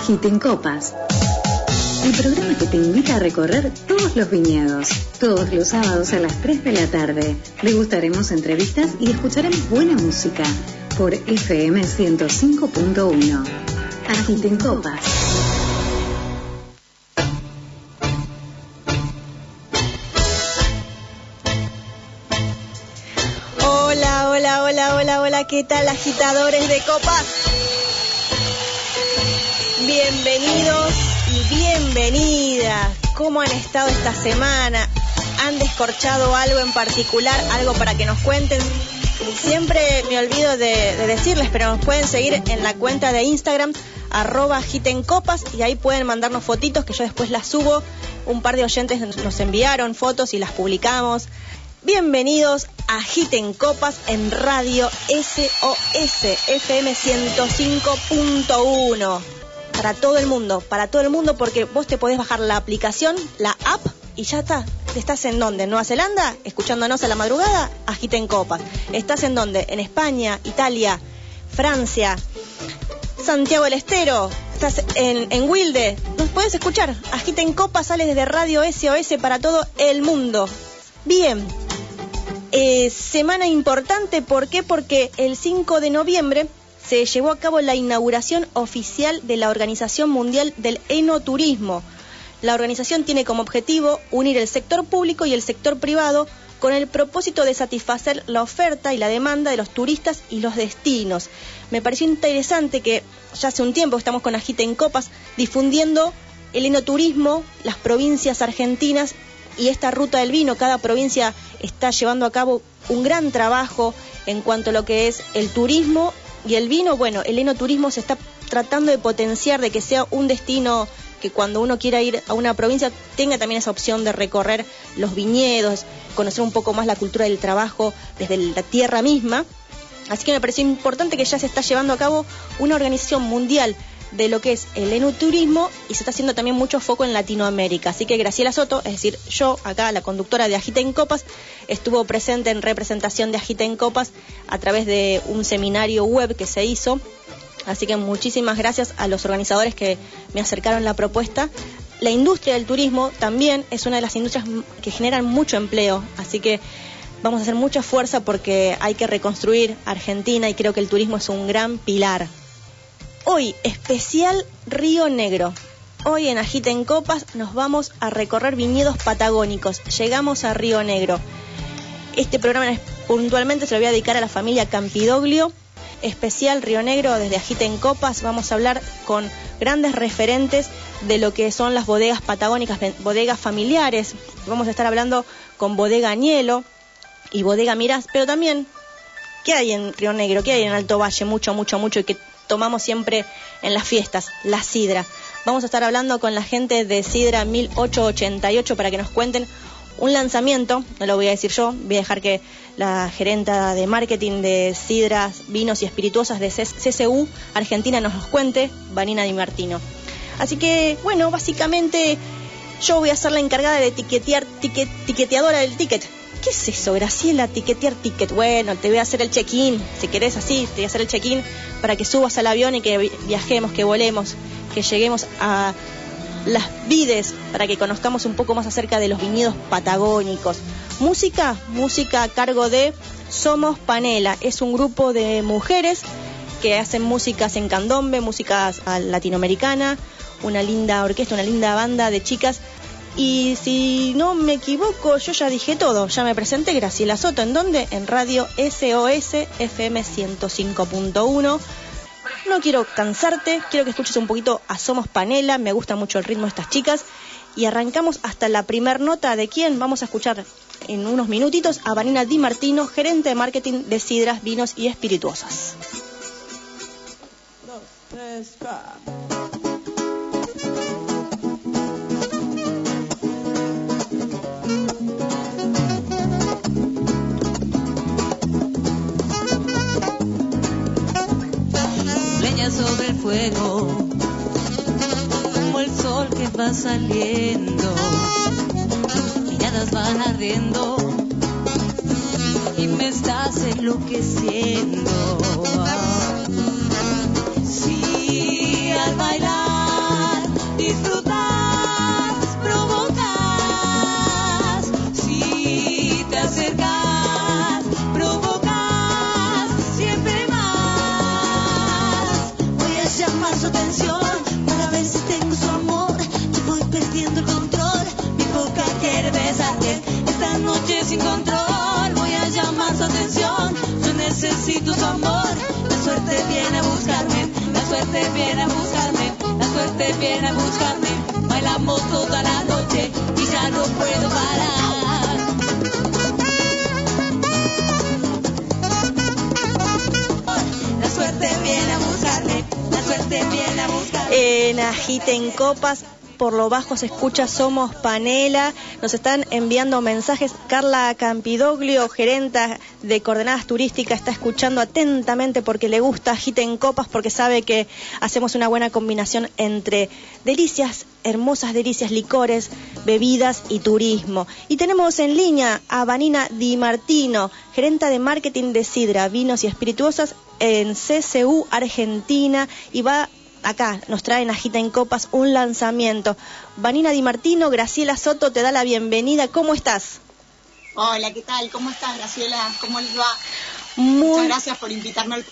Agiten Copas. El programa que te invita a recorrer todos los viñedos. Todos los sábados a las 3 de la tarde. Degustaremos entrevistas y escucharemos buena música por FM 105.1. Agiten Copas. Hola, hola, hola, hola, hola, ¿qué tal agitadores de copas? Bienvenidos y bienvenidas. ¿Cómo han estado esta semana? ¿Han descorchado algo en particular? ¿Algo para que nos cuenten? Siempre me olvido de, de decirles, pero nos pueden seguir en la cuenta de Instagram, arroba copas, y ahí pueden mandarnos fotitos que yo después las subo. Un par de oyentes nos enviaron fotos y las publicamos. Bienvenidos a Agiten Copas en Radio SOS FM 105.1 para todo el mundo, para todo el mundo, porque vos te podés bajar la aplicación, la app, y ya está. ¿Estás en dónde? ¿En Nueva Zelanda? ¿Escuchándonos a la madrugada? Agiten copas. ¿Estás en dónde? ¿En España, Italia, Francia, Santiago del Estero? ¿Estás en, en Wilde? Nos puedes escuchar. Agiten copas sale desde Radio SOS para todo el mundo. Bien. Eh, semana importante, ¿por qué? Porque el 5 de noviembre se llevó a cabo la inauguración oficial de la Organización Mundial del Enoturismo. La organización tiene como objetivo unir el sector público y el sector privado con el propósito de satisfacer la oferta y la demanda de los turistas y los destinos. Me pareció interesante que ya hace un tiempo estamos con Agita en Copas difundiendo el enoturismo, las provincias argentinas y esta ruta del vino. Cada provincia está llevando a cabo un gran trabajo en cuanto a lo que es el turismo y el vino, bueno, el enoturismo se está tratando de potenciar, de que sea un destino que cuando uno quiera ir a una provincia tenga también esa opción de recorrer los viñedos, conocer un poco más la cultura del trabajo desde la tierra misma. Así que me pareció importante que ya se está llevando a cabo una organización mundial de lo que es el enoturismo y se está haciendo también mucho foco en Latinoamérica. Así que Graciela Soto, es decir, yo acá, la conductora de Agita en Copas, estuvo presente en representación de Agita en Copas a través de un seminario web que se hizo. Así que muchísimas gracias a los organizadores que me acercaron la propuesta. La industria del turismo también es una de las industrias que generan mucho empleo, así que vamos a hacer mucha fuerza porque hay que reconstruir Argentina y creo que el turismo es un gran pilar. Hoy, especial Río Negro. Hoy en Agita en Copas nos vamos a recorrer viñedos patagónicos. Llegamos a Río Negro. Este programa puntualmente se lo voy a dedicar a la familia Campidoglio. Especial Río Negro desde Agita en Copas. Vamos a hablar con grandes referentes de lo que son las bodegas patagónicas, bodegas familiares. Vamos a estar hablando con Bodega Añelo y Bodega Mirás, pero también, ¿qué hay en Río Negro? ¿Qué hay en Alto Valle? Mucho, mucho, mucho y que tomamos siempre en las fiestas, la sidra. Vamos a estar hablando con la gente de Sidra 1888 para que nos cuenten un lanzamiento, no lo voy a decir yo, voy a dejar que la gerenta de marketing de sidras, vinos y espirituosas de CCU Argentina nos los cuente, Vanina Di Martino. Así que, bueno, básicamente yo voy a ser la encargada de etiquetear, tiqueteadora del ticket. ¿Qué es eso, Graciela? Tiquetear ticket. Bueno, te voy a hacer el check-in. Si querés así, te voy a hacer el check-in para que subas al avión y que viajemos, que volemos, que lleguemos a las vides para que conozcamos un poco más acerca de los viñedos patagónicos. Música, música a cargo de Somos Panela. Es un grupo de mujeres que hacen músicas en candombe, músicas latinoamericana, una linda orquesta, una linda banda de chicas y si no me equivoco, yo ya dije todo, ya me presenté Graciela Soto, ¿en dónde? En Radio SOS FM 105.1. No quiero cansarte, quiero que escuches un poquito a Somos Panela, me gusta mucho el ritmo de estas chicas. Y arrancamos hasta la primer nota de quién vamos a escuchar en unos minutitos a Vanina Di Martino, gerente de marketing de Sidras, Vinos y Espirituosas. sobre el fuego, como el sol que va saliendo, miradas van ardiendo y me estás enloqueciendo. Suerte viene a buscarme, la suerte viene a buscarme. Bailamos toda la noche y ya no puedo parar. La suerte viene a buscarme, la suerte viene a buscarme. En Agiten Copas, por lo bajo se escucha Somos Panela. Nos están enviando mensajes. Carla Campidoglio, gerenta de Coordenadas Turísticas, está escuchando atentamente porque le gusta Agiten Copas, porque sabe que hacemos una buena combinación entre delicias, hermosas delicias, licores, bebidas y turismo. Y tenemos en línea a Vanina Di Martino, gerenta de marketing de Sidra, vinos y espirituosas en CCU Argentina y va acá, nos traen Agita en Copas un lanzamiento. Vanina Di Martino, Graciela Soto te da la bienvenida. ¿Cómo estás? Hola, ¿qué tal? ¿Cómo estás, Graciela? ¿Cómo les va? Muy, Muchas gracias por invitarme al...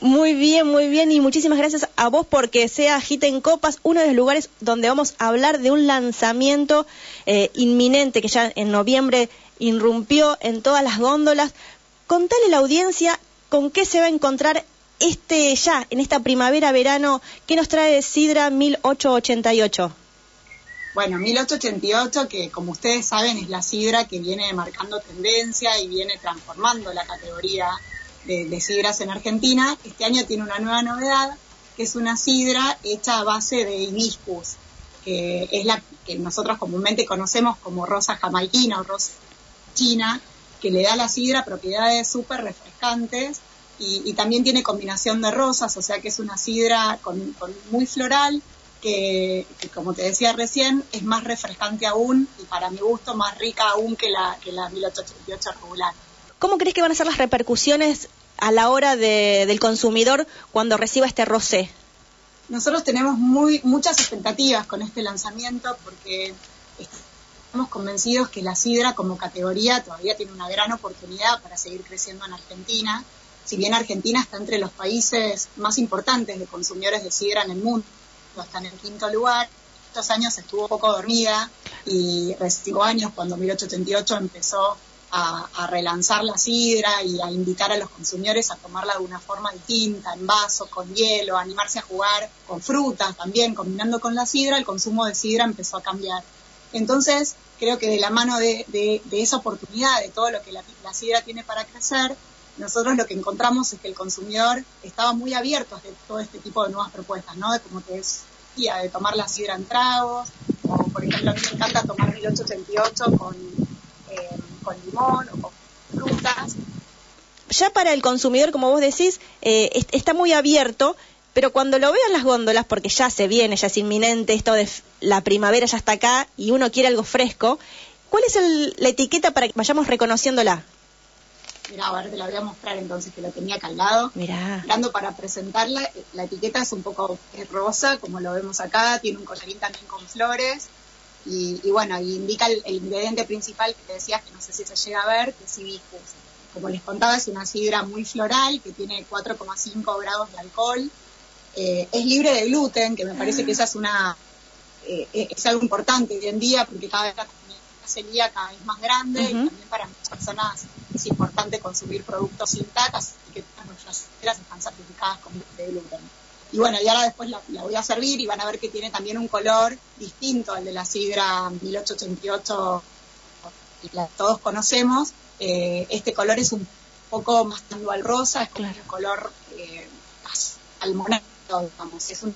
muy bien, muy bien y muchísimas gracias a vos porque sea Agita en Copas uno de los lugares donde vamos a hablar de un lanzamiento eh, inminente que ya en noviembre irrumpió en todas las góndolas. Contale a la audiencia con qué se va a encontrar este ya, en esta primavera-verano, ¿qué nos trae Sidra 1888? Bueno, 1888, que como ustedes saben es la sidra que viene marcando tendencia y viene transformando la categoría de, sidras en Argentina. Este año tiene una nueva novedad, que es una sidra hecha a base de hibiscus, que es la que nosotros comúnmente conocemos como rosa jamaiquina o rosa china, que le da a la sidra propiedades súper refrescantes y, y también tiene combinación de rosas, o sea que es una sidra con, con muy floral, que, que, como te decía recién, es más refrescante aún y para mi gusto más rica aún que la, que la 1888 regular. ¿Cómo crees que van a ser las repercusiones a la hora de- del consumidor cuando reciba este rosé? Nosotros tenemos muy, muchas expectativas con este lanzamiento porque estamos convencidos que la sidra como categoría todavía tiene una gran oportunidad para seguir creciendo en Argentina. Si bien Argentina está entre los países más importantes de consumidores de sidra en el mundo, está en el quinto lugar, estos años estuvo poco dormida y recibió años cuando 1888 empezó a, a relanzar la sidra y a invitar a los consumidores a tomarla de una forma distinta, en vaso, con hielo, a animarse a jugar con frutas también, combinando con la sidra, el consumo de sidra empezó a cambiar. Entonces, creo que de la mano de, esa oportunidad, de todo lo que la sidra tiene para crecer, nosotros lo que encontramos es que el consumidor estaba muy abierto a todo este tipo de nuevas propuestas, ¿no? De como te decía, de tomar la sidra en tragos, o por ejemplo, a mí me encanta tomar 1888 con, eh, con limón o con frutas. Ya para el consumidor, como vos decís, eh, est- está muy abierto, pero cuando lo veo en las góndolas, porque ya se viene, ya es inminente, esto de la primavera ya está acá y uno quiere algo fresco, ¿cuál es el- la etiqueta para que vayamos reconociéndola? Mira, a ver, te la voy a mostrar entonces que lo tenía acá al lado. Mirá. Dando para presentarla, eh, la etiqueta es un poco es rosa, como lo vemos acá, tiene un collarín también con flores y, y bueno, y indica el, el ingrediente principal que te decías, que no sé si se llega a ver, que es hibiscus. Como les contaba, es una sidra muy floral que tiene 4,5 grados de alcohol. Eh, es libre de gluten, que me parece que esa es una eh, es algo importante hoy en día porque cada vez la comunidad celíaca es más grande y también para muchas personas es importante consumir productos sin TAC, así que todas nuestras sidras están certificadas con de gluten. Y bueno, y ahora después la, la voy a servir y van a ver que tiene también un color distinto al de la sidra 1888 que todos conocemos. Eh, este color es un poco más tanto al rosa, es como Claro. un color eh, más almonado, digamos. Es un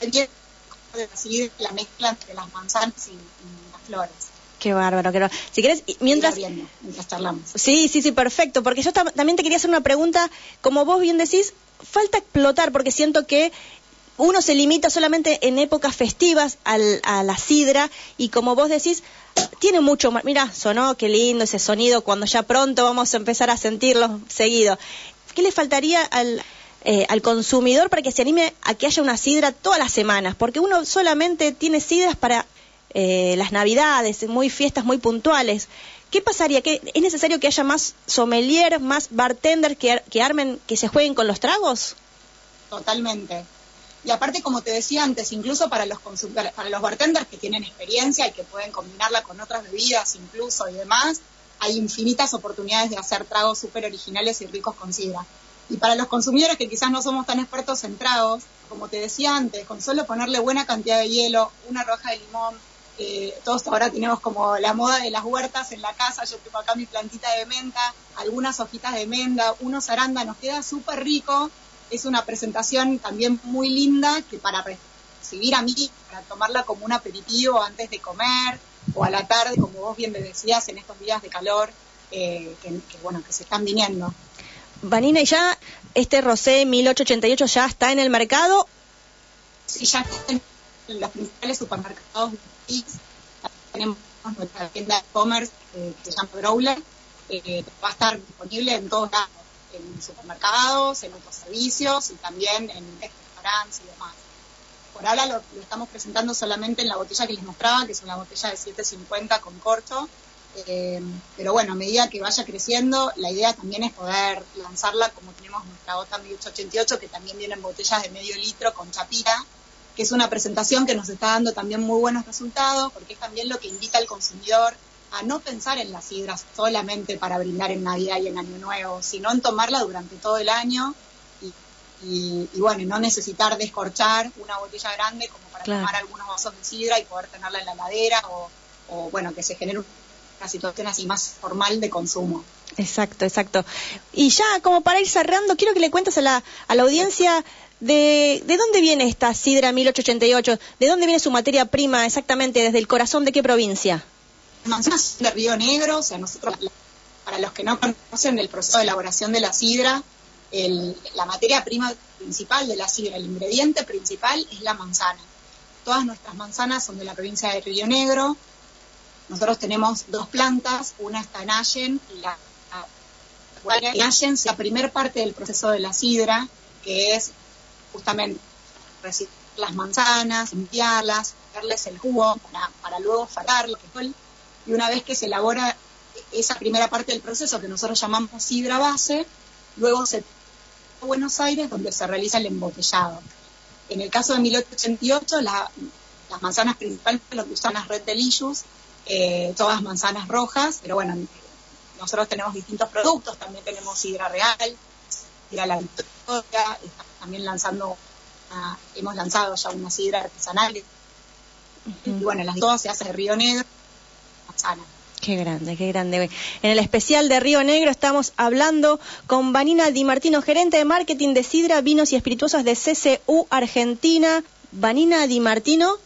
de la sidra, la mezcla entre las manzanas y, y las flores. Qué bárbaro, qué bárbaro. Si querés, mientras... Mientras charlamos. Sí, sí, sí, perfecto. Porque yo tam- también te quería hacer una pregunta, como vos bien decís, falta explotar, porque siento que uno se limita solamente en épocas festivas al- a la sidra y como vos decís, tiene mucho más. Mira, sonó, qué lindo ese sonido cuando ya pronto vamos a empezar a sentirlo seguido. ¿Qué le faltaría al, eh, al consumidor para que se anime a que haya una sidra todas las semanas? Porque uno solamente tiene sidras para eh, las navidades, muy fiestas muy puntuales. ¿Qué pasaría? ¿Que ¿Es necesario que haya más sommelier, más bartenders que, que armen, que se jueguen con los tragos? Totalmente. Y aparte, como te decía antes, incluso para los, para los bartenders que tienen experiencia y que pueden combinarla con otras bebidas incluso y demás, hay infinitas oportunidades de hacer tragos súper originales y ricos con sidra. Y para los consumidores que quizás no somos tan expertos en tragos, como te decía antes, con solo ponerle buena cantidad de hielo, una roja de limón, eh, todos ahora tenemos como la moda de las huertas en la casa, yo tengo acá mi plantita de menta, algunas hojitas de menda, unos arándanos, queda súper rico, es una presentación también muy linda que para recibir a mí, para tomarla como un aperitivo antes de comer o a la tarde, como vos bien me decías, en estos días de calor eh, que, bueno, que se están viniendo. Vanina, ¿y ya este Rosé 1888 ya está en el mercado? Sí, ya está en los principales supermercados tenemos nuestra tienda e-commerce eh, que se llama Growler, eh, va a estar disponible en todos lados, en supermercados, en otros servicios y también en restaurantes y demás. Por ahora lo, estamos presentando solamente en la botella que les mostraba, que es una botella de 750 con corcho, eh, pero bueno, a medida que vaya creciendo, la idea también es poder lanzarla como tenemos nuestra bota 1888, que también viene en botellas de medio litro con chapita, que es una presentación que nos está dando también muy buenos resultados, porque es también lo que invita al consumidor a no pensar en las sidras solamente para brindar en Navidad y en Año Nuevo, sino en tomarla durante todo el año y, bueno, no necesitar descorchar una botella grande como para tomar algunos vasos de sidra y poder tenerla en la ladera o, bueno, que se genere una situación así más formal de consumo. Exacto, exacto. Y ya como para ir cerrando, quiero que le cuentes a la, a la audiencia de, de dónde viene esta sidra 1888, de dónde viene su materia prima exactamente, desde el corazón de qué provincia manzanas de Río Negro, o sea, nosotros, para los que no conocen el proceso de elaboración de la sidra, la materia prima principal de la sidra, el ingrediente principal es la manzana. Todas nuestras manzanas son de la provincia de Río Negro. Nosotros tenemos dos plantas, una está en Allen y es la primera parte del proceso de la sidra, que es justamente recibir las manzanas, limpiarlas, darles el jugo para, para luego es y una vez que se elabora esa primera parte del proceso que nosotros llamamos sidra base, luego se a Buenos Aires donde se realiza el embotellado. En el caso de 1888, las manzanas principales lo que las Red Delicious, eh, todas manzanas rojas, pero bueno, nosotros tenemos distintos productos, también tenemos sidra real, sidra la Victoria, también lanzando, hemos lanzado ya una sidra artesanal, y bueno, las dos se hace de Río Negro, Qué grande, qué grande. En el especial de Río Negro estamos hablando con Vanina Di Martino, gerente de marketing de Sidra, Vinos y Espirituosos de CCU Argentina. Vanina Di Martino,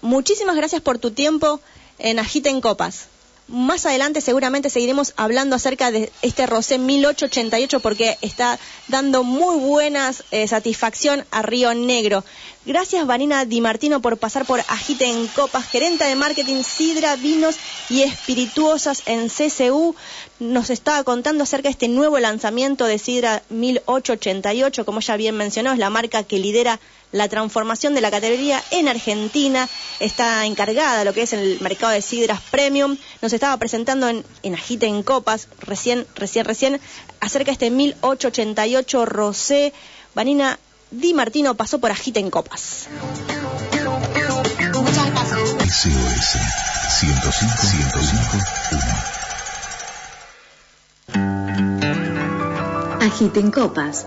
muchísimas gracias por tu tiempo en Agita en Copas. Más adelante seguramente seguiremos hablando acerca de este Rosé 1888 porque está dando muy buena eh, satisfacción a Río Negro. Gracias Vanina Di Martino por pasar por Agite en Copas, gerente de marketing Sidra, Vinos y Espirituosas en CCU. Nos estaba contando acerca de este nuevo lanzamiento de Sidra 1888, como ya bien mencionó, es la marca que lidera la transformación de la categoría en Argentina, está encargada de lo que es el mercado de sidras premium. Nos estaba presentando en, en Agite en Copas, recién, recién, recién, acerca de este 1888 Rosé. Vanina Di Martino pasó por Agite en Copas. Muchas gracias. SOS 105 105 Agite en Copas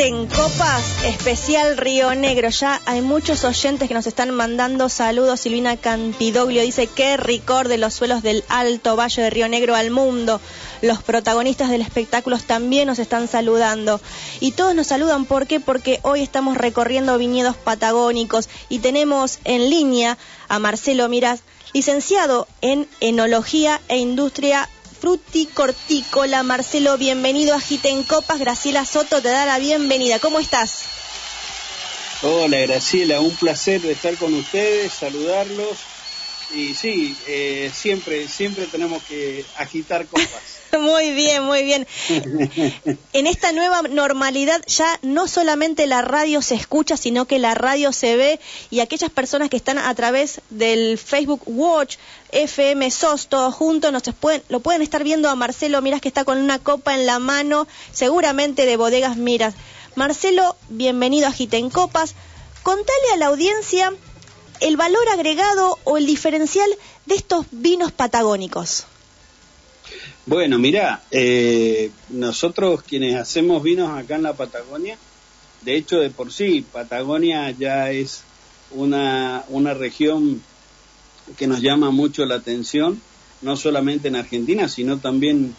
En Copas, especial Río Negro. Ya hay muchos oyentes que nos están mandando saludos. Silvina Campidoglio dice que ricor de los suelos del Alto Valle de Río Negro al mundo. Los protagonistas del espectáculo también nos están saludando. Y todos nos saludan, ¿por qué? Porque hoy estamos recorriendo viñedos patagónicos y tenemos en línea a Marcelo Miras, licenciado en Enología e Industria fruticortícola. Marcelo, bienvenido a Giten Copas. Graciela Soto te da la bienvenida. ¿Cómo estás? Hola Graciela, un placer estar con ustedes, saludarlos y sí, eh, siempre, siempre tenemos que agitar copas. Muy bien, muy bien. En esta nueva normalidad ya no solamente la radio se escucha, sino que la radio se ve y aquellas personas que están a través del Facebook Watch, FM SOS, todos juntos, nos pueden, lo pueden estar viendo a Marcelo Miras que está con una copa en la mano, seguramente de bodegas Miras. Marcelo, bienvenido a Giten Copas. Contale a la audiencia el valor agregado o el diferencial de estos vinos patagónicos. Bueno, mira, eh, nosotros quienes hacemos vinos acá en la Patagonia, de hecho de por sí, Patagonia ya es una, una región que nos llama mucho la atención, no solamente en Argentina, sino también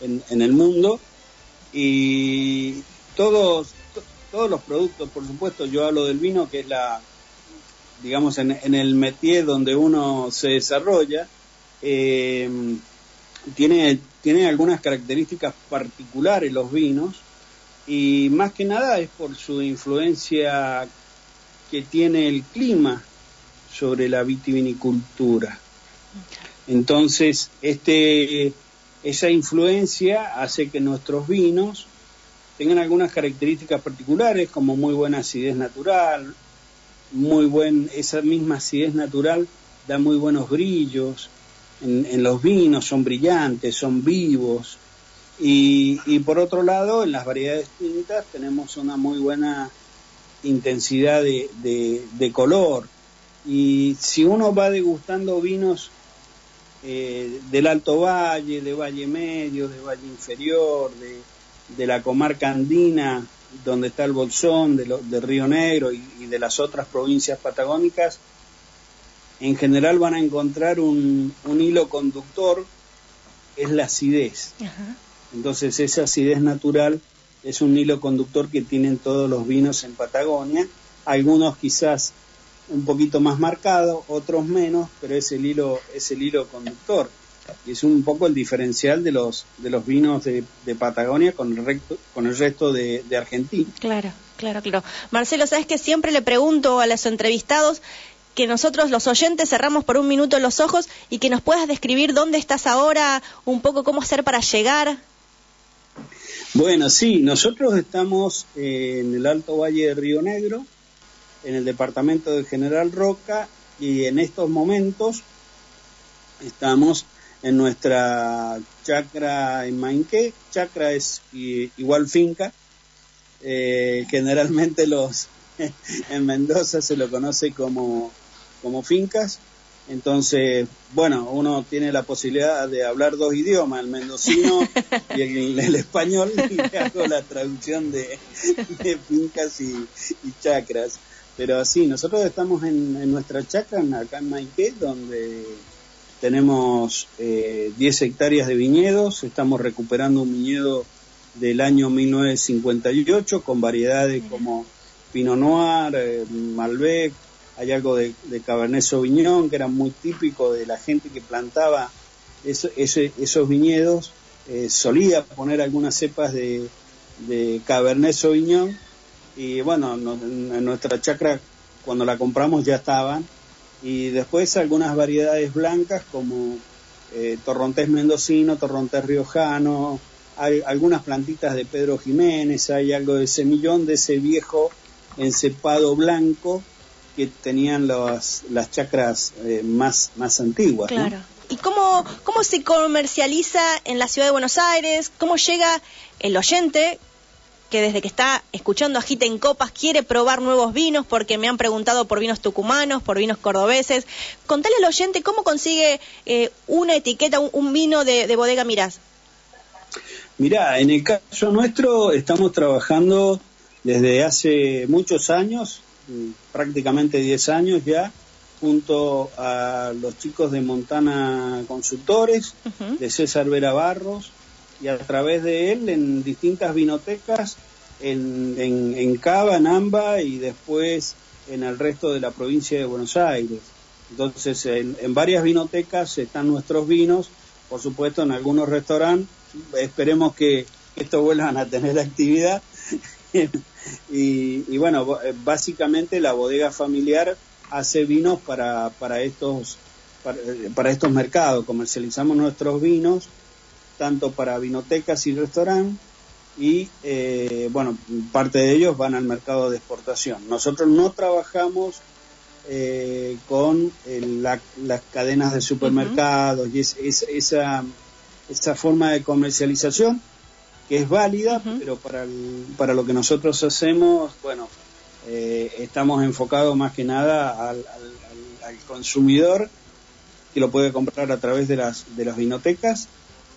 en, en el mundo. Y todos, todos los productos, por supuesto, yo hablo del vino, que es la, digamos, en, el métier donde uno se desarrolla, eh, tiene, tiene algunas características particulares los vinos y más que nada es por su influencia que tiene el clima sobre la vitivinicultura. Entonces, este, esa influencia hace que nuestros vinos tengan algunas características particulares, como muy buena acidez natural, muy buen, esa misma acidez natural da muy buenos brillos, en, los vinos son brillantes, son vivos, y, por otro lado, en las variedades tintas tenemos una muy buena intensidad de, color. Y si uno va degustando vinos eh, del Alto Valle, de Valle Medio, de Valle Inferior, de la comarca andina, donde está el Bolsón, de, de Río Negro y, y, de las otras provincias patagónicas, en general van a encontrar un, un hilo conductor, es la acidez. Ajá. Entonces esa acidez natural es un hilo conductor que tienen todos los vinos en Patagonia, algunos quizás un poquito más marcado, otros menos, pero es el hilo, es el hilo conductor. Y es un poco el diferencial de los, de los vinos de, de Patagonia con el, recto, con el resto de, de Argentina. Claro, claro, claro. Marcelo, sabes que siempre le pregunto a los entrevistados que nosotros los oyentes cerramos por un minuto los ojos y que nos puedas describir dónde estás ahora, un poco cómo hacer para llegar. Bueno, sí, nosotros estamos en el Alto Valle de Río Negro, en el departamento de General Roca, y en estos momentos estamos en nuestra chacra en Mainqué. Chacra es igual finca. Eh, generalmente los en Mendoza se lo conoce como, como fincas. Entonces, bueno, uno tiene la posibilidad de hablar dos idiomas, el mendocino y el, español, y hago la traducción de, fincas y, y, chacras. Pero sí, nosotros estamos en, nuestra chacra, acá en Maiqué, donde tenemos eh, 10 hectáreas de viñedos, estamos recuperando un viñedo del año 1958 con variedades como Pinot Noir, eh, Malbec, hay algo de, de, Cabernet Sauvignon que era muy típico de la gente que plantaba eso, ese, esos viñedos, eh, solía poner algunas cepas de, de, Cabernet Sauvignon. Y bueno, no, en nuestra chacra cuando la compramos ya estaban y después algunas variedades blancas como eh, torrontés mendocino, torrontés riojano, hay algunas plantitas de Pedro Jiménez, hay algo de semillón de ese viejo encepado blanco que tenían los, las chacras eh, más, más antiguas. Claro. ¿Y cómo, cómo se comercializa en la ciudad de Buenos Aires? ¿Cómo llega el oyente que desde que está escuchando Agita en Copas quiere probar nuevos vinos porque me han preguntado por vinos tucumanos, por vinos cordobeses? Contale al oyente cómo consigue eh, una etiqueta, un, un vino de, de Bodega Mirás. Mirá, en el caso nuestro estamos trabajando desde hace muchos años prácticamente 10 años ya, junto a los chicos de Montana Consultores, uh -huh. de César Vera Barros, y a través de él en distintas vinotecas, en, en, en Cava, en Amba y después en el resto de la provincia de Buenos Aires. Entonces, en, en varias vinotecas están nuestros vinos, por supuesto en algunos restaurantes, esperemos que estos vuelvan a tener actividad y, y, bueno, básicamente la bodega familiar hace vinos para, para estos para, eh, para estos mercados. Comercializamos nuestros vinos tanto para vinotecas y restaurantes y eh, bueno, parte de ellos van al mercado de exportación. Nosotros no trabajamos eh, con el- la- las cadenas de supermercados y es- es- esa, esa forma de comercialización que es válida, pero para, el- para lo que nosotros hacemos, bueno, eh, estamos enfocados más que nada al, al- al- al consumidor que lo puede comprar a través de las, de las vinotecas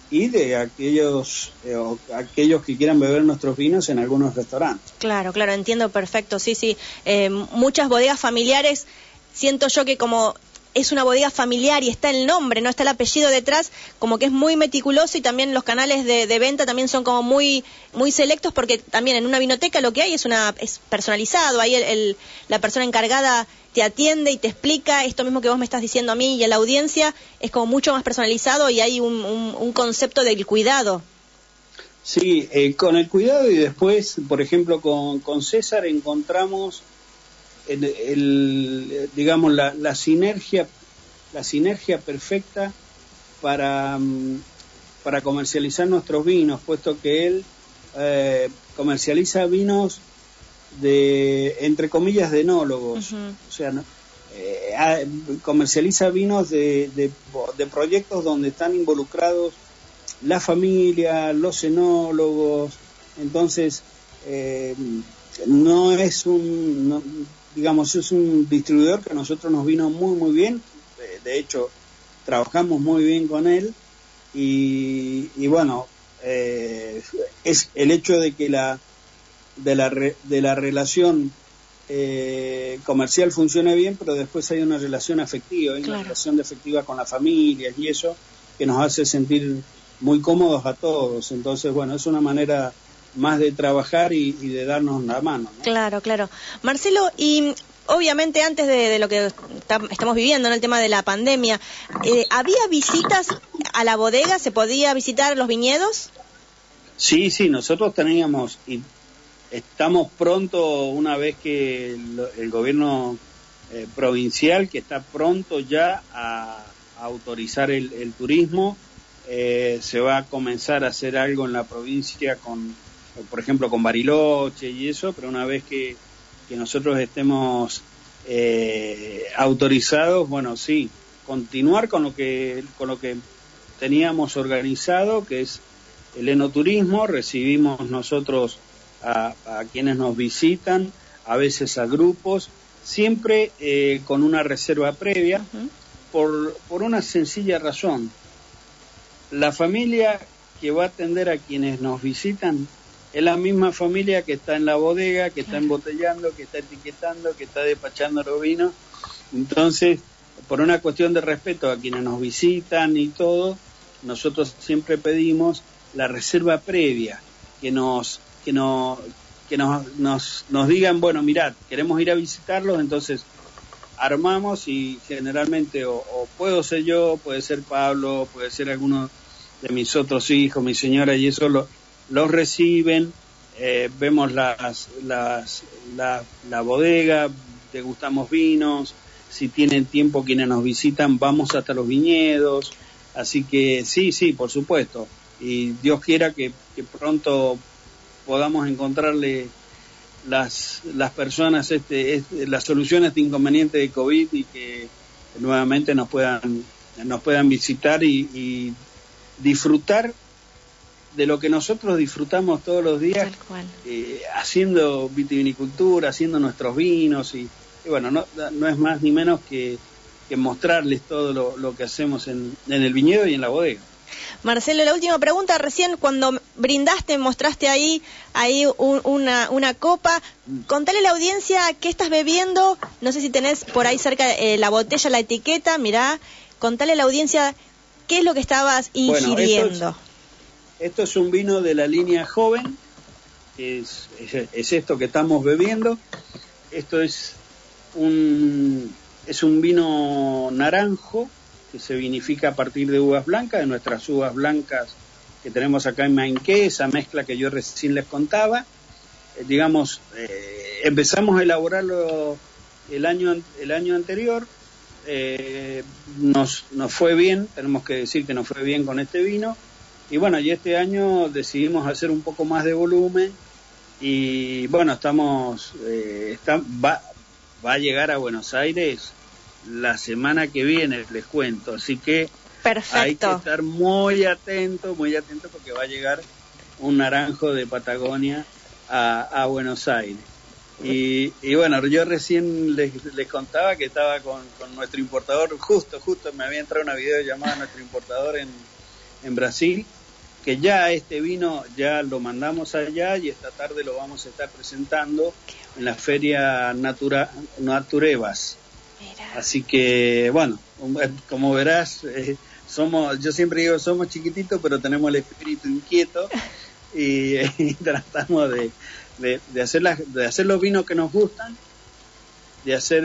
y de aquellos, eh, o aquellos que quieran beber nuestros vinos en algunos restaurantes. Claro, claro, entiendo perfecto. Sí, sí. Eh, muchas bodegas familiares, siento yo que como es una bodega familiar y está el nombre, no está el apellido detrás, como que es muy meticuloso y también los canales de, de venta también son como muy muy selectos porque también en una vinoteca lo que hay es una es personalizado, ahí el, el- la persona encargada te atiende y te explica esto mismo que vos me estás diciendo a mí y a la audiencia es como mucho más personalizado y hay un, concepto del cuidado. Sí, eh, con el cuidado y después, por ejemplo, con César encontramos el, el, digamos la, la sinergia la sinergia perfecta para mm, para comercializar nuestros vinos, puesto que él eh, comercializa vinos de entre comillas de enólogos, o sea, no- eh, ah, comercializa vinos de, de, de proyectos donde están involucrados la familia, los enólogos, entonces eh, no es un, no- digamos, es un distribuidor que a nosotros nos vino muy muy bien, de hecho trabajamos muy bien con él y, y bueno, eh, es el hecho de que la de la, re- de la relación eh, comercial funcione bien, pero después hay una relación afectiva, hay Claro. una relación de afectiva con las familias y eso que nos hace sentir muy cómodos a todos. Entonces, bueno, es una manera más de trabajar y, y de darnos la mano. ¿no? Claro, claro. Marcelo, y obviamente antes de, de lo que está- estamos viviendo en el tema de la pandemia, eh, ¿había visitas a la bodega? ¿Se podía visitar los viñedos? Sí, sí, nosotros teníamos y estamos pronto, una vez que el, el gobierno eh, provincial, que está pronto ya a, a autorizar el, el turismo, eh, se va a comenzar a hacer algo en la provincia con, por ejemplo, con Bariloche y eso, pero una vez que, que nosotros estemos eh, autorizados, bueno, sí, continuar con lo que con lo que teníamos organizado, que es el enoturismo, recibimos nosotros a, a quienes nos visitan, a veces a grupos, siempre eh, con una reserva previa, por, por una sencilla razón. La familia que va a atender a quienes nos visitan es la misma familia que está en la bodega, que está embotellando, que está etiquetando, que está despachando los vinos. Entonces, por una cuestión de respeto a quienes nos visitan y todo, nosotros siempre pedimos la reserva previa, que nos, que no, que nos, nos, nos digan, bueno, mirad, queremos ir a visitarlos, entonces armamos y generalmente o, o puedo ser yo, puede ser Pablo, puede ser alguno de mis otros hijos, mi señora, y eso lo, los reciben, eh, vemos las, las, la, la bodega, degustamos vinos, si tienen tiempo quienes nos visitan, vamos hasta los viñedos, así que sí, sí, por supuesto, y Dios quiera que, pronto podamos encontrarle las, las personas este, este, la solución a este inconveniente de COVID y que nuevamente nos puedan, nos puedan visitar y disfrutar de lo que nosotros disfrutamos todos los días eh, haciendo vitivinicultura, haciendo nuestros vinos y, y bueno, no, no es más ni menos que, que mostrarles todo lo, lo que hacemos en, en el viñedo y en la bodega. Marcelo, la última pregunta. Recién cuando brindaste, mostraste ahí, ahí un- una, una copa. Contale a la audiencia qué estás bebiendo. No sé si tenés por ahí cerca eh, la botella, la etiqueta. Mirá, contale a la audiencia qué es lo que estabas Bueno, esto es- un vino de la línea joven, es, es, es esto que estamos bebiendo. Esto es un, vino naranjo que se vinifica a partir de uvas blancas, de nuestras uvas blancas que tenemos acá en Mainqué, esa mezcla que yo recién les contaba. Eh, digamos, eh, empezamos a elaborarlo el año, el año anterior, eh, nos, nos fue bien, tenemos que decir que nos fue bien con este vino. Y bueno, y este año decidimos hacer un poco más de volumen y bueno, estamos, eh, está, va, va a llegar a Buenos Aires la semana que viene, les cuento. Así que Perfecto. hay que estar muy atento, muy atento porque va a llegar un naranjo de Patagonia a, a Buenos Aires. Y, y, bueno, yo recién les, les contaba que estaba con, con, nuestro importador, justo, justo me había entrado una videollamada a nuestro importador en, en Brasil, que ya este vino ya lo mandamos allá y esta tarde lo vamos a estar presentando en la feria Natura, Naturevas. Mira. Así que, bueno, como verás, eh, somos, yo siempre digo, somos chiquititos, pero tenemos el espíritu inquieto y, y tratamos de, de, de, hacer las, de hacer los vinos que nos gustan, de hacer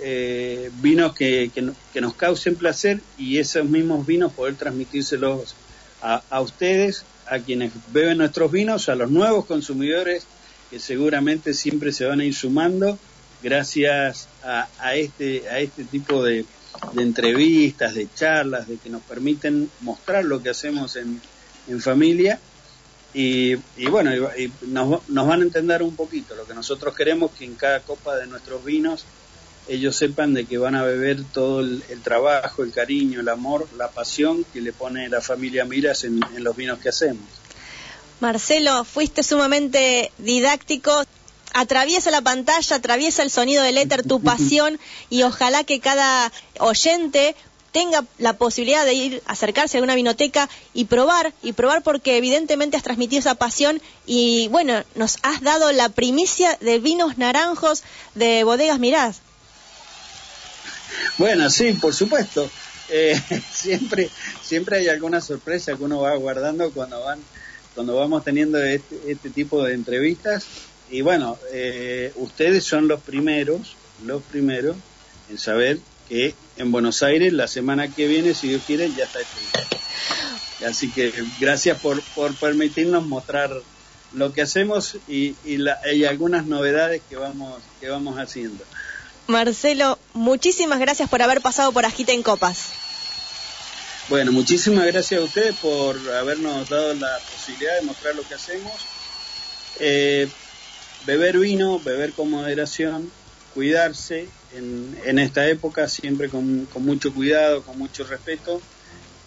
eh, vinos que, que, que, nos causen placer y esos mismos vinos poder transmitírselos a, ustedes, a quienes beben nuestros vinos, a los nuevos consumidores que seguramente siempre se van a ir sumando gracias a, este, a este tipo de, entrevistas, de charlas, de que nos permiten mostrar lo que hacemos en, en familia y, y, bueno, y, y nos, nos, van a entender un poquito. Lo que nosotros queremos que en cada copa de nuestros vinos ellos sepan de que van a beber todo el, el trabajo, el cariño, el amor, la pasión que le pone la familia Miras en, en los vinos que hacemos. Marcelo, fuiste sumamente didáctico atraviesa la pantalla, atraviesa el sonido del éter, tu pasión y ojalá que cada oyente tenga la posibilidad de ir, acercarse a una vinoteca y probar, y probar porque evidentemente has transmitido esa pasión y bueno, nos has dado la primicia de vinos naranjos de bodegas Mirás. Bueno, sí, por supuesto. Eh, siempre, siempre hay alguna sorpresa que uno va guardando cuando van, cuando vamos teniendo este, este tipo de entrevistas. Y bueno, eh, ustedes son los primeros, los primeros en saber que en Buenos Aires la semana que viene, si Dios quiere, ya está escrito. Así que gracias por, por permitirnos mostrar lo que hacemos y, y, la, y algunas novedades que vamos, que vamos haciendo. Marcelo, muchísimas gracias por haber pasado por Agita en Copas. Bueno, muchísimas gracias a ustedes por habernos dado la posibilidad de mostrar lo que hacemos. Eh, beber vino, beber con moderación, cuidarse en, en esta época, siempre con, con, mucho cuidado, con mucho respeto.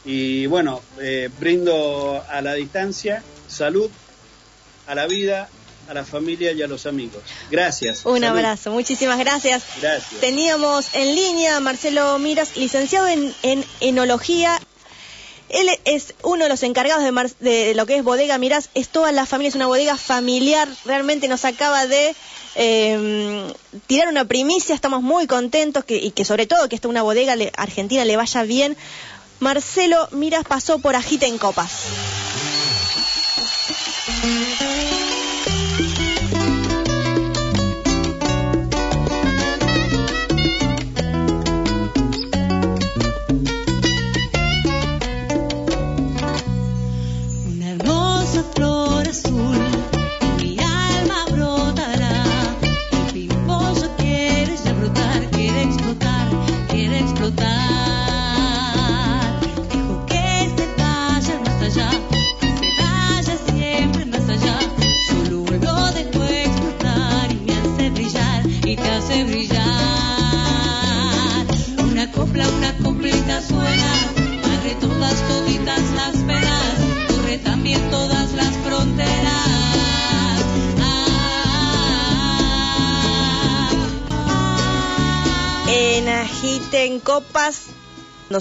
Y bueno, eh, brindo a la distancia salud, a la vida, a la familia y a los amigos. Gracias. Un salud. abrazo, muchísimas gracias. Gracias. Teníamos en línea a Marcelo Miras, licenciado en, en enología. Él es uno de los encargados de, Mar de, lo que es Bodega Mirás, es toda la familia, es una bodega familiar, realmente nos acaba de eh, tirar una primicia, estamos muy contentos que, y que sobre todo que esta una bodega le, argentina le vaya bien. Marcelo Miras pasó por Agita en Copas.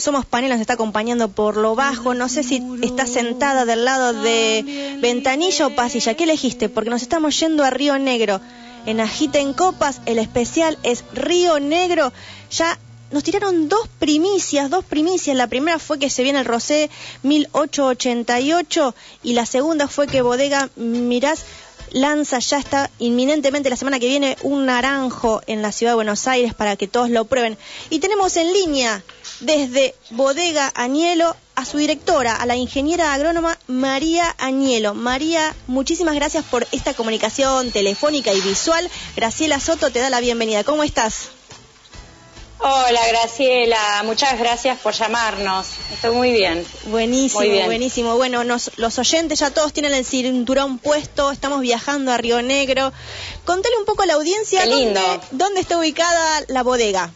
Somos panel, nos está acompañando por lo bajo. No sé si está sentada del lado de ventanilla o pasilla. ¿Qué elegiste? Porque nos estamos yendo a Río Negro. En Agita en Copas, el especial es Río Negro. Ya nos tiraron dos primicias, dos primicias. La primera fue que se viene el Rosé 1888 y la segunda fue que Bodega Mirás lanza ya está inminentemente la semana que viene un naranjo en la ciudad de Buenos Aires para que todos lo prueben. Y tenemos en línea desde Bodega Añelo a su directora, a la ingeniera agrónoma María Añelo. María, muchísimas gracias por esta comunicación telefónica y visual. Graciela Soto te da la bienvenida. ¿Cómo estás? Hola Graciela, muchas gracias por llamarnos. Estoy muy bien. Buenísimo, Muy bien. buenísimo. Bueno, nos- los oyentes ya todos tienen el cinturón puesto, estamos viajando a Río Negro. Contale un poco a la audiencia Qué lindo. dónde, dónde está ubicada la bodega.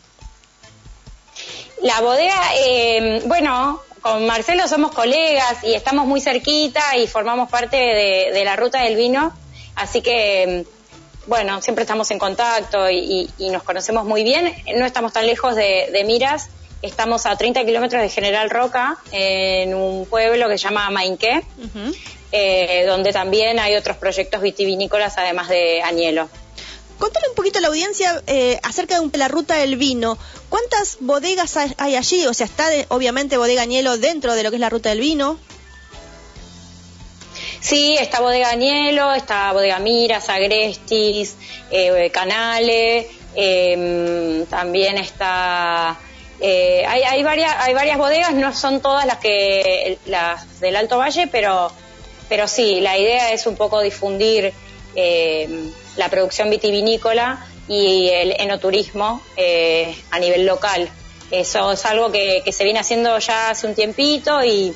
La bodega, eh, bueno, con Marcelo somos colegas y estamos muy cerquita y formamos parte de, de la ruta del vino, así que, bueno, siempre estamos en contacto y, y- y nos conocemos muy bien. No estamos tan lejos de, de Miras, estamos a 30 kilómetros de General Roca, en un pueblo que se llama Mainqué, eh, donde también hay otros proyectos vitivinícolas además de Añelo. Contale un poquito a la audiencia eh, acerca de la ruta del vino. ¿Cuántas bodegas hay, allí? O sea, está obviamente Bodega Añelo dentro de lo que es la ruta del vino. Sí, está Bodega Añelo, está Bodega Miras, Agrestis, eh, Canale, eh, también está... eh, hay, hay, varias, hay varias bodegas, no son todas las que las del Alto Valle, pero, pero sí, la idea es un poco difundir eh, la producción vitivinícola y el enoturismo eh, a nivel local. Eso es algo que, se viene haciendo ya hace un tiempito y,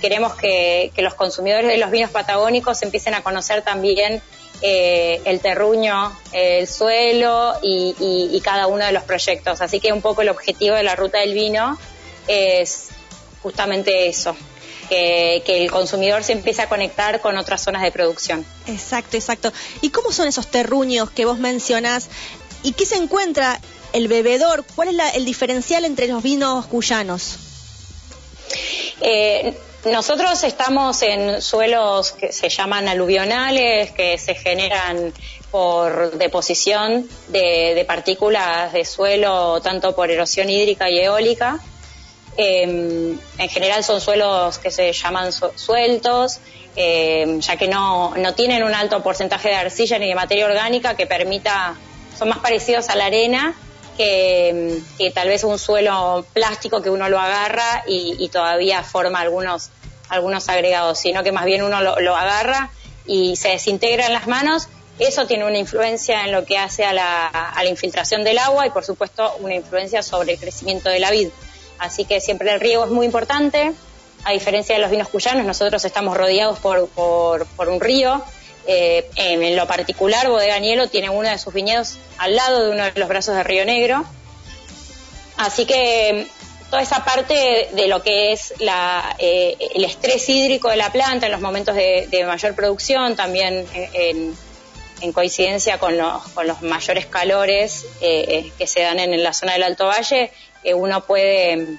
queremos que, los consumidores de los vinos patagónicos empiecen a conocer también eh, el terruño, el suelo y- y cada uno de los proyectos. Así que un poco el objetivo de la ruta del vino es justamente eso, que, que el consumidor se empiece a conectar con otras zonas de producción. Exacto, exacto. ¿Y cómo son esos terruños que vos mencionás? ¿Y qué se encuentra el bebedor? ¿Cuál es la- el diferencial entre los vinos cuyanos? Eh, nosotros estamos en suelos que se llaman aluvionales, que se generan por deposición de, de partículas de suelo, tanto por erosión hídrica y eólica. Eh, en general son suelos que se llaman su- sueltos, eh, ya que no, no tienen un alto porcentaje de arcilla ni de materia orgánica que permita, son más parecidos a la arena que, que tal vez un suelo plástico que uno lo agarra y, y todavía forma algunos, algunos agregados, sino que más bien uno lo, lo agarra y se desintegra en las manos. Eso tiene una influencia en lo que hace a la, a la infiltración del agua y, por supuesto, una influencia sobre el crecimiento de la vid. Así que siempre el riego es muy importante. A diferencia de los vinos cuyanos, nosotros estamos rodeados por, un río. Eh, en, lo particular, Bodega Añelo tiene uno de sus viñedos al lado de uno de los brazos de Río Negro. Así que toda esa parte de lo que es eh, el estrés hídrico de la planta en los momentos de, mayor producción, también en, en- en coincidencia con los, mayores calores eh, que se dan en, la zona del Alto Valle, eh, uno puede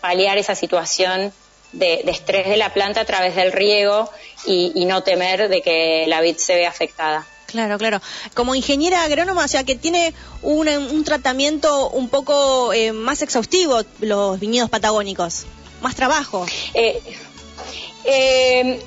paliar esa situación de, de estrés de la planta a través del riego y, y no temer de que la vid se vea afectada. Claro, claro. Como ingeniera agrónoma, o sea, que tiene un, un tratamiento un poco eh, más exhaustivo los viñedos patagónicos. Más trabajo. Eh, eh,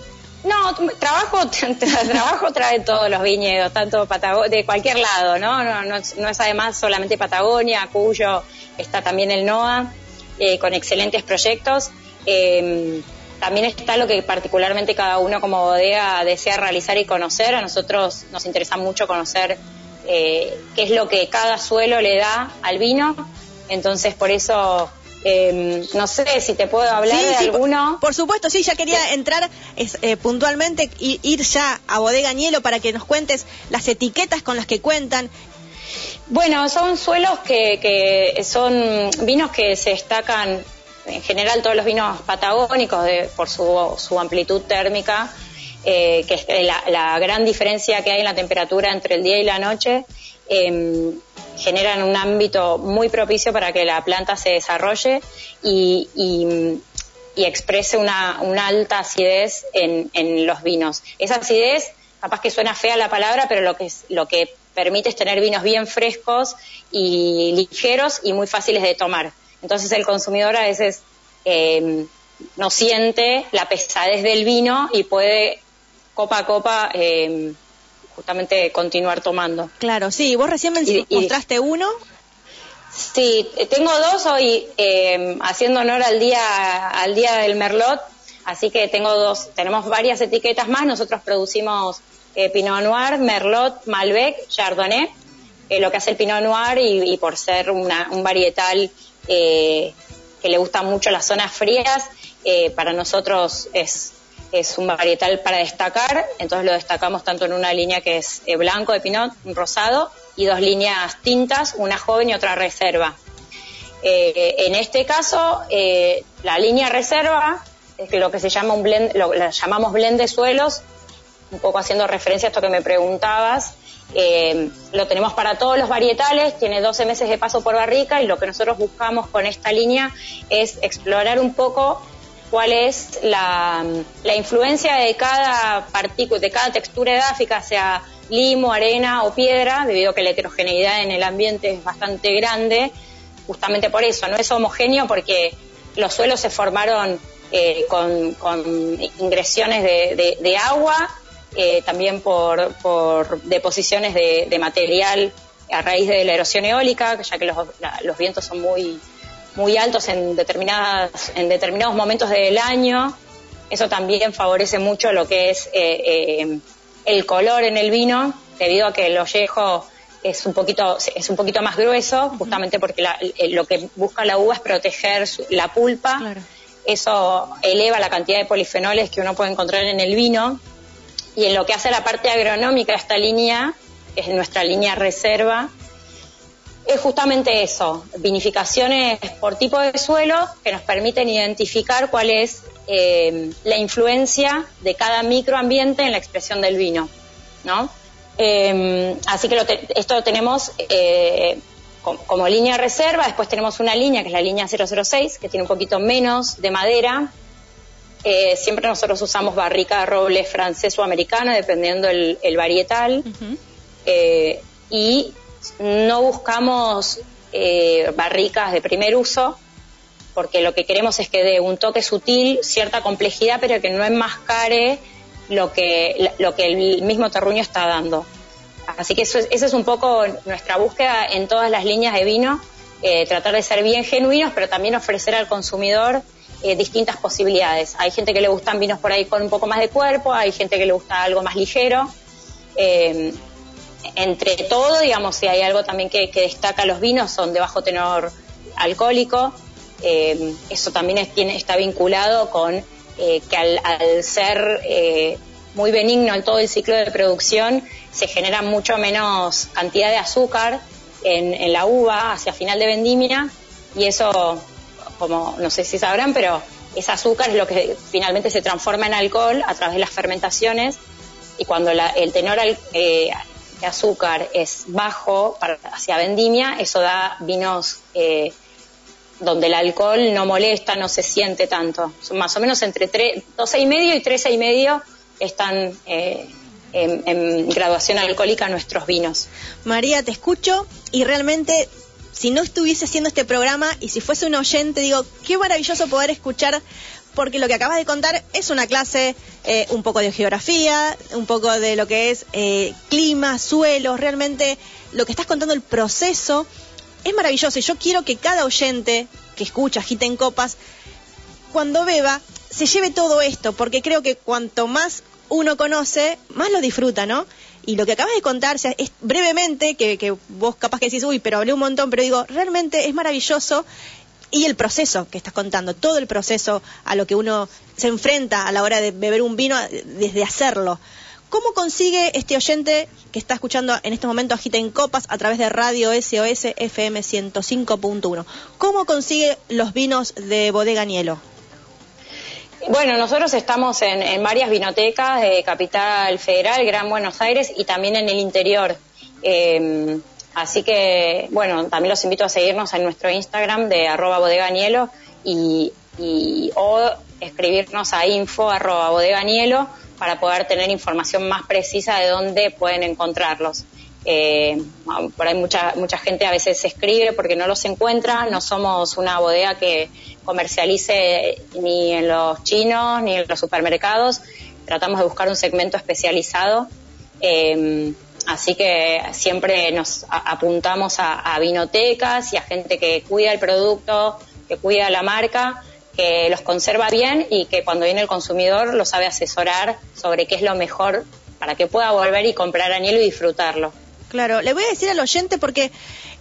no, trabajo, trabajo trae todos los viñedos, tanto Patago- de cualquier lado, ¿no? No, no, es, no es además solamente Patagonia, Cuyo, está también el NOA, eh, con excelentes proyectos. Eh, también está lo que particularmente cada uno como bodega desea realizar y conocer. A nosotros nos interesa mucho conocer eh, qué es lo que cada suelo le da al vino. Entonces, por eso, eh, no sé si te puedo hablar Sí, de sí, por- alguno. Por supuesto, sí, ya quería entrar es, eh, puntualmente y ir ya a Bodega Añelo para que nos cuentes las etiquetas con las que cuentan. Bueno, son suelos que, que son vinos que se destacan, en general todos los vinos patagónicos, de- por su, su amplitud térmica, eh, que es la, la gran diferencia que hay en la temperatura entre el día y la noche, eh, generan un ámbito muy propicio para que la planta se desarrolle y, exprese una, alta acidez en, los vinos. Esa acidez, capaz que suena fea la palabra, pero lo que, permite es tener vinos bien frescos y ligeros y muy fáciles de tomar. Entonces el consumidor a veces eh, no siente la pesadez del vino y puede copa a copa eh, justamente continuar tomando. Claro, sí, vos recién me Y- y- mostraste uno. Sí, tengo dos hoy eh, haciendo honor al día al día del Merlot, así que tengo dos, tenemos varias etiquetas más. Nosotros producimos eh, Pinot Noir, Merlot, Malbec, Chardonnay eh, lo que hace el Pinot Noir y, por ser una, un varietal eh, que le gusta mucho las zonas frías, eh, para nosotros es, es un varietal para destacar, entonces lo destacamos tanto en una línea que es blanco de Pinot, un rosado, y dos líneas tintas, una joven y otra reserva. en este caso, la línea reserva es lo que se llama un blend, lo, llamamos blend de suelos, un poco haciendo referencia a esto que me preguntabas, eh, lo tenemos para todos los varietales, tiene 12 meses de paso por barrica y lo que nosotros buscamos con esta línea es explorar un poco cuál es la, influencia de cada partícula, de cada textura edáfica, sea limo, arena o piedra, debido a que la heterogeneidad en el ambiente es bastante grande, justamente por eso, no es homogéneo porque los suelos se formaron eh, con, ingresiones de agua eh, también por, por deposiciones de, material a raíz de la erosión eólica, ya que los, los vientos son muy, muy altos en, determinadas, en determinados momentos del año. Eso también favorece mucho lo que es eh, eh, el color en el vino, debido a que el ollejo es un poquito, es un poquito más grueso, justamente porque lo que busca la uva es proteger la pulpa. Eso eleva la cantidad de polifenoles que uno puede encontrar en el vino y en lo que hace la parte agronómica esta línea, que es nuestra línea reserva, es justamente eso, vinificaciones por tipo de suelo que nos permiten identificar cuál es eh, la influencia de cada microambiente en la expresión del vino, ¿no? Eh, así que esto lo tenemos eh, como, línea reserva, después tenemos una línea que es la línea 006, que tiene un poquito menos de madera, eh, siempre nosotros usamos barrica de roble francés o americana, dependiendo el, varietal. Eh, y no buscamos eh, barricas de primer uso, porque lo que queremos es que dé un toque sutil, cierta complejidad, pero que no enmascare lo que, el mismo terruño está dando. Así que eso esa es un poco nuestra búsqueda en todas las líneas de vino, tratar de ser bien genuinos, pero también ofrecer al consumidor eh, distintas posibilidades. Hay gente que le gustan vinos por ahí con un poco más de cuerpo, hay gente que le gusta algo más ligero. Eh, entre todo, digamos, si hay algo también que, destaca los vinos, son de bajo tenor alcohólico. Eh, eso también está vinculado con que al, ser muy benigno en todo el ciclo de producción, se genera mucho menos cantidad de azúcar en, la uva hacia final de vendimia y eso como no sé si sabrán, pero ese azúcar es lo que finalmente se transforma en alcohol a través de las fermentaciones y cuando el tenor eh, de azúcar es bajo para, hacia vendimia, eso da vinos eh, donde el alcohol no molesta, no se siente tanto. Son más o menos entre 3, 12 y medio y 13 y medio están eh, en graduación alcohólica nuestros vinos. María, te escucho y realmente si no estuviese haciendo este programa y si fuese un oyente, digo, qué maravilloso poder escuchar, porque lo que acabas de contar es una clase, eh, un poco de geografía, un poco de lo que es eh, clima, suelos, realmente lo que estás contando, el proceso, es maravilloso. Y yo quiero que cada oyente que escucha Gita en Copas, cuando beba, se lleve todo esto, porque creo que cuanto más uno conoce, más lo disfruta, ¿no? Y lo que acabas de contar, es brevemente, que, vos capaz que decís, uy, pero hablé un montón, pero digo, realmente es maravilloso y el proceso que estás contando, todo el proceso a lo que uno se enfrenta a la hora de beber un vino, desde hacerlo. ¿Cómo consigue este oyente que está escuchando en este momento Agita en Copas a través de Radio SOS FM 105.1? ¿Cómo consigue los vinos de Bodega Nielo? Bueno, nosotros estamos en, varias vinotecas de Capital Federal, Gran Buenos Aires y también en el interior. Eh, así que, bueno, también los invito a seguirnos en nuestro Instagram de arroba bodeganielo y, y, o escribirnos a info arroba bodeganielo para poder tener información más precisa de dónde pueden encontrarlos. Eh, por ahí mucha, mucha gente a veces escribe porque no los encuentra, no somos una bodega que comercialice ni en los chinos ni en los supermercados, tratamos de buscar un segmento especializado. Eh, así que siempre nos apuntamos a, vinotecas y a gente que cuida el producto, que cuida la marca, que los conserva bien y que cuando viene el consumidor lo sabe asesorar sobre qué es lo mejor para que pueda volver y comprar añelo y disfrutarlo. Claro, le voy a decir al oyente porque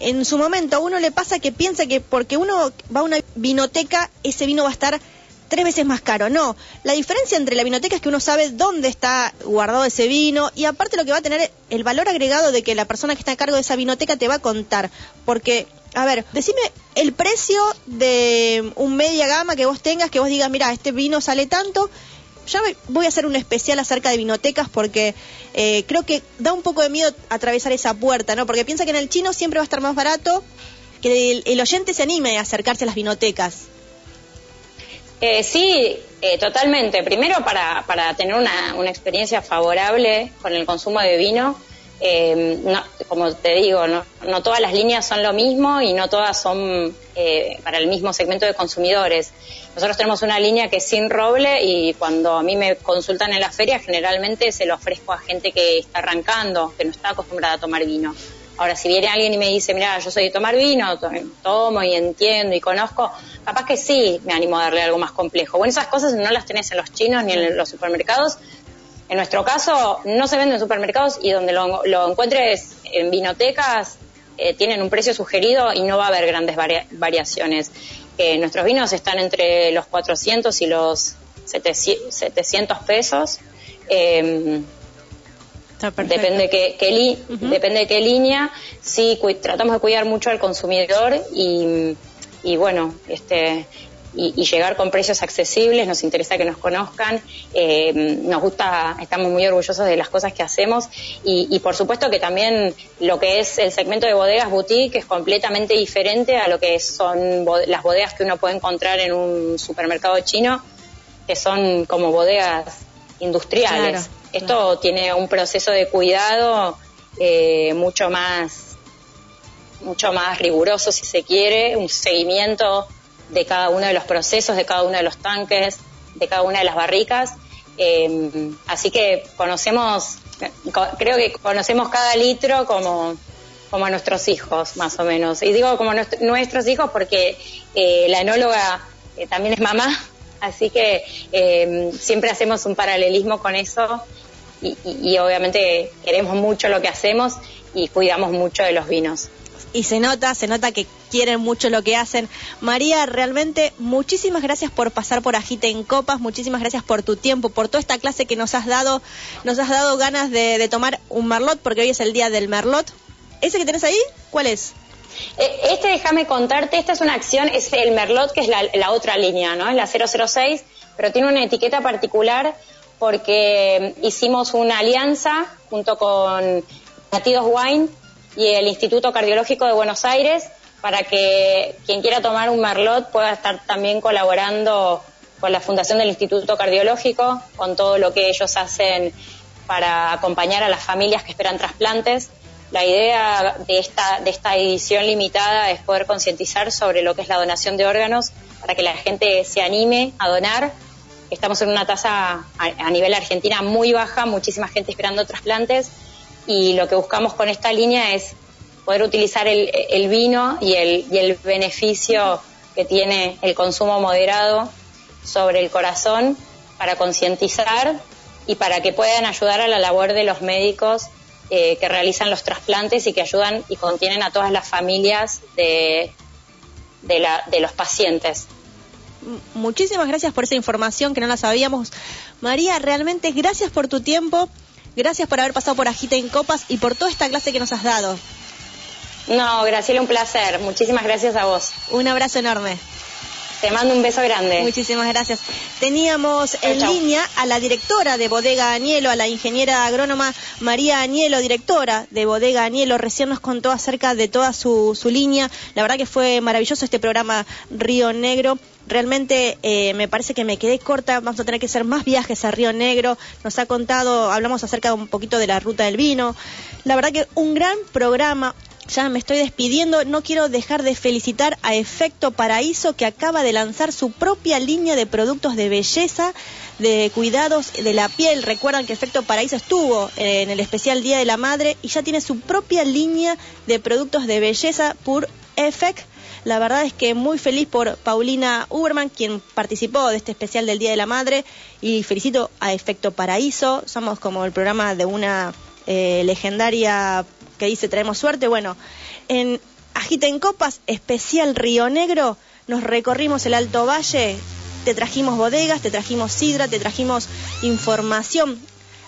en su momento a uno le pasa que piensa que porque uno va a una vinoteca, ese vino va a estar tres veces más caro. No, la diferencia entre la vinoteca es que uno sabe dónde está guardado ese vino y aparte lo que va a tener el valor agregado de que la persona que está a cargo de esa vinoteca te va a contar. Porque, a ver, decime el precio de un media gama que vos tengas, que vos digas, mira, este vino sale tanto. Ya voy a hacer un especial acerca de vinotecas porque eh, creo que da un poco de miedo atravesar esa puerta, ¿no? Porque piensa que en el chino siempre va a estar más barato, que el, el oyente se anime a acercarse a las vinotecas. Eh, sí, eh, totalmente. Primero, para, para tener una, una experiencia favorable con el consumo de vino, eh, no- como te digo, no, no todas las líneas son lo mismo y no todas son eh, para el mismo segmento de consumidores. Nosotros tenemos una línea que es sin roble y cuando a mí me consultan en la feria, generalmente se lo ofrezco a gente que está arrancando, que no está acostumbrada a tomar vino. Ahora, si viene alguien y me dice, mira, yo soy de tomar vino, to- tomo y entiendo y conozco, capaz que sí me animo a darle algo más complejo. Bueno, esas cosas no las tenés en los chinos ni en los supermercados. En nuestro caso, no se venden en supermercados y donde lo, lo encuentres en vinotecas, eh, tienen un precio sugerido y no va a haber grandes varia- variaciones. Eh, nuestros vinos están entre los 400 y los 700 700 pesos. Eh, perfecto. Depende qué, qué li- depende de qué línea. Sí, tratamos de cuidar mucho al consumidor y, y bueno, este y, y llegar con precios accesibles. Nos interesa que nos conozcan. eh, nos gusta, estamos muy orgullosos de las cosas que hacemos y, y por supuesto que también lo que es el segmento de bodegas boutique es completamente diferente a lo que son las bodegas que uno puede encontrar en un supermercado chino, que son como bodegas industriales. Claro, Esto tiene un proceso de cuidado eh, mucho más mucho más riguroso si se quiere, un seguimiento de cada uno de los procesos, de cada uno de los tanques, de cada una de las barricas. Eh, así que conocemos, co- creo que conocemos cada litro como, como nuestros hijos, más o menos. Y digo como nuestro- nuestros hijos porque eh, la enóloga eh, también es mamá, así que siempre hacemos un paralelismo con eso y- y obviamente queremos mucho lo que hacemos y cuidamos mucho de los vinos. Y se nota, se nota que quieren mucho lo que hacen. María, realmente muchísimas gracias por pasar por Agite en Copas, muchísimas gracias por tu tiempo, por toda esta clase que nos has dado, nos has dado ganas de, tomar un merlot, porque hoy es el día del merlot. ¿Ese que tenés ahí? ¿Cuál es? Eh, Este, déjame contarte, esta es una acción, es el Merlot, que es la, otra línea, ¿no? Es la 006, pero tiene una etiqueta particular porque hicimos una alianza junto con Latidos Wine y el Instituto Cardiológico de Buenos Aires para que quien quiera tomar un Merlot pueda estar también colaborando con la Fundación del Instituto Cardiológico, con todo lo que ellos hacen para acompañar a las familias que esperan trasplantes. La idea de esta, de esta edición limitada es poder concientizar sobre lo que es la donación de órganos para que la gente se anime a donar. Estamos en una tasa a, a nivel Argentina muy baja, muchísima gente esperando trasplantes y lo que buscamos con esta línea es poder utilizar el, vino y el, y el beneficio que tiene el consumo moderado sobre el corazón para concientizar y para que puedan ayudar a la labor de los médicos eh, que realizan los trasplantes y que ayudan y contienen a todas las familias de, los pacientes. Muchísimas gracias por esa información que no la sabíamos. María, realmente gracias por tu tiempo, gracias por haber pasado por Agite en Copas y por toda esta clase que nos has dado. No, Graciela, un placer. Muchísimas gracias a vos. Un abrazo enorme. Te mando un beso grande. Muchísimas gracias. Teníamos en chau. línea a la directora de Bodega Añelo, a la ingeniera agrónoma María Añelo, directora de Bodega Añelo. Recién nos contó acerca de toda su, su línea. La verdad que fue maravilloso este programa Río Negro. Realmente eh, me parece que me quedé corta. Vamos a tener que hacer más viajes a Río Negro. Nos ha contado, hablamos acerca de un poquito de la ruta del vino. La verdad que un gran programa. Ya me estoy despidiendo, no quiero dejar de felicitar a Efecto Paraíso que acaba de lanzar su propia línea de productos de belleza, de cuidados de la piel. Recuerdan que Efecto Paraíso estuvo en el especial Día de la Madre y ya tiene su propia línea de productos de belleza por Effect. La verdad es que muy feliz por Paulina Uberman, quien participó de este especial del Día de la Madre, y felicito a Efecto Paraíso. Somos como el programa de una eh, legendaria que dice traemos suerte. Bueno, en Agita en Copas, especial Río Negro, nos recorrimos el Alto Valle, te trajimos bodegas, te trajimos sidra, te trajimos información.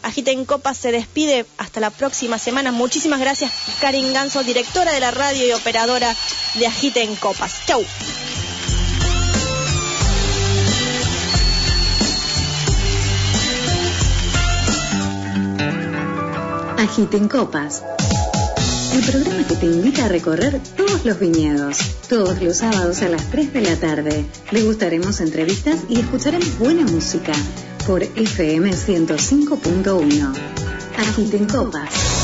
Agita en Copas se despide hasta la próxima semana. Muchísimas gracias, Karin Ganso, directora de la radio y operadora de Agita en Copas. Chau. Agiten Copas. El programa que te invita a recorrer todos los viñedos. Todos los sábados a las 3 de la tarde. Le gustaremos entrevistas y escucharemos buena música por FM 105.1. Agiten Copas.